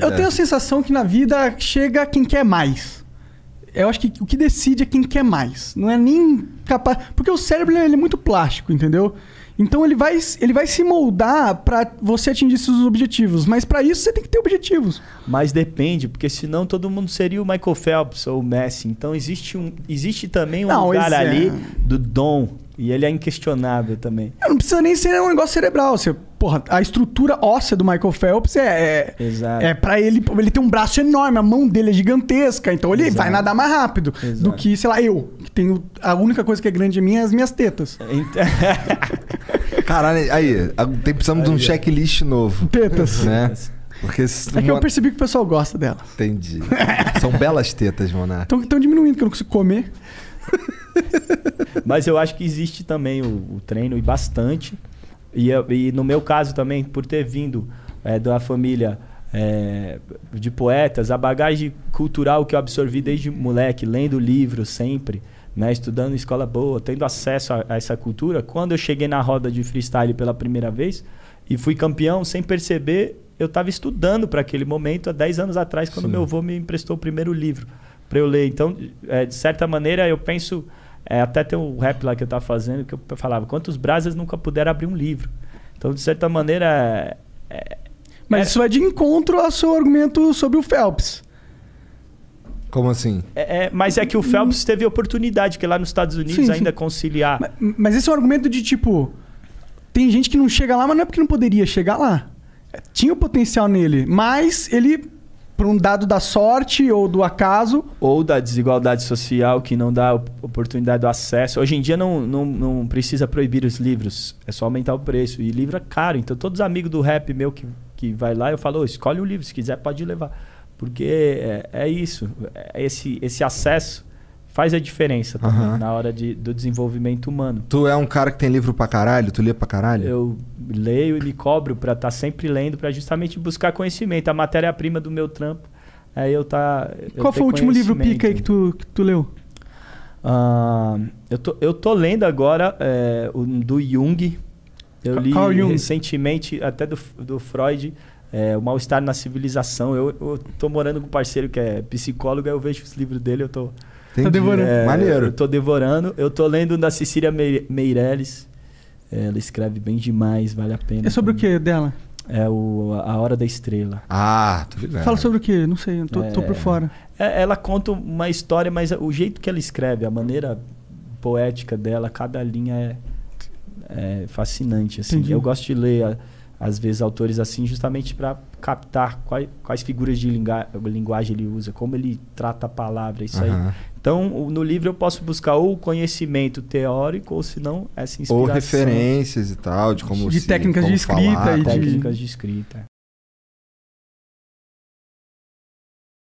Eu tenho a sensação que na vida chega quem quer mais. Eu acho que o que decide é quem quer mais. Não é nem capaz. Porque o cérebro ele é muito plástico, entendeu? Então ele vai, ele vai se moldar para você atingir seus objetivos. Mas para isso você tem que ter objetivos. Mas depende, porque senão todo mundo seria o Michael Phelps ou o Messi. Então existe, um, existe também um Não, lugar esse é- ali do dom. E ele é inquestionável também. Não precisa nem ser um negócio cerebral. Você, porra, a estrutura óssea do Michael Phelps é, é, Exato. é para ele. Ele tem um braço enorme, a mão dele é gigantesca. Então ele Exato. vai nadar mais rápido do Exato. que, sei lá, eu. Que tenho. A única coisa que é grande em mim é as minhas tetas. Então- Caralho, aí, tem, precisamos de um checklist novo, Tetas. né? Porque É que eu percebi que o pessoal gosta dela. Entendi. São belas tetas, Monar. Estão diminuindo, que eu não consigo comer. Mas eu acho que existe também o, o treino e bastante. E, e no meu caso também, por ter vindo é, da família é, de poetas, a bagagem cultural que eu absorvi desde moleque, lendo livros sempre, né, estudando em escola boa, tendo acesso a, a essa cultura, quando eu cheguei na roda de freestyle pela primeira vez e fui campeão, sem perceber, eu estava estudando para aquele momento há 10 anos atrás, quando Sim. meu avô me emprestou o primeiro livro para eu ler. Então, é, de certa maneira, eu penso. é, até tem um rap lá que eu estava fazendo que eu falava: quantos brasas nunca puderam abrir um livro? Então, de certa maneira. é, Mas É. isso vai de encontro ao seu argumento sobre o Phelps. Como assim? é- é- mas é que o Phelps teve oportunidade, que lá nos Estados Unidos Sim, sim. ainda conciliar. Mas, mas esse é um argumento de tipo. Tem gente que não chega lá, mas não é porque não poderia chegar lá. Tinha o potencial nele, mas ele, por um dado da sorte ou do acaso. ou da desigualdade social que não dá op- oportunidade do acesso. Hoje em dia não, não, não precisa proibir os livros, é só aumentar o preço. E livro é caro, então todos os amigos do rap meu que, que vai lá, eu falo, "Ô, escolhe um livro, se quiser pode levar. Porque é, é isso, é esse, esse acesso faz a diferença também Aham. na hora de, do desenvolvimento humano. Tu é um cara que tem livro pra caralho? Tu lê pra caralho? Eu leio e me cobro para estar sempre lendo, para justamente buscar conhecimento, a matéria-prima do meu trampo. Aí eu tá. eu Qual ter foi o último livro pica aí que tu, que tu leu? Ah, eu, tô, eu tô lendo agora é, o do Jung. Eu li Jung. recentemente, até do, do Freud, é, O Mal-Estar na Civilização. Eu, eu tô morando com um parceiro que é psicólogo, aí eu vejo os livros dele, eu tô. Entendi. devorando. é, Maneiro. Eu tô devorando. Eu tô lendo da Cecília Meire- Meirelles. É, ela escreve bem demais, vale a pena. É sobre o também. que dela? É o A Hora da Estrela. Ah, tô ligado. Fala sobre o que? Não sei, tô, tô por É. fora. É, ela conta uma história, mas o jeito que ela escreve, a maneira poética dela, cada linha é, é fascinante. Assim. Entendi. Eu gosto de ler, a- às vezes, autores assim, justamente para captar quais, quais figuras de linguagem ele usa, como ele trata a palavra, isso aí. Aham. Então, no livro eu posso buscar ou conhecimento teórico, ou se não, essa inspiração. Ou referências e tal, de como De se- técnicas como de escrita falar, e de- Técnicas de escrita.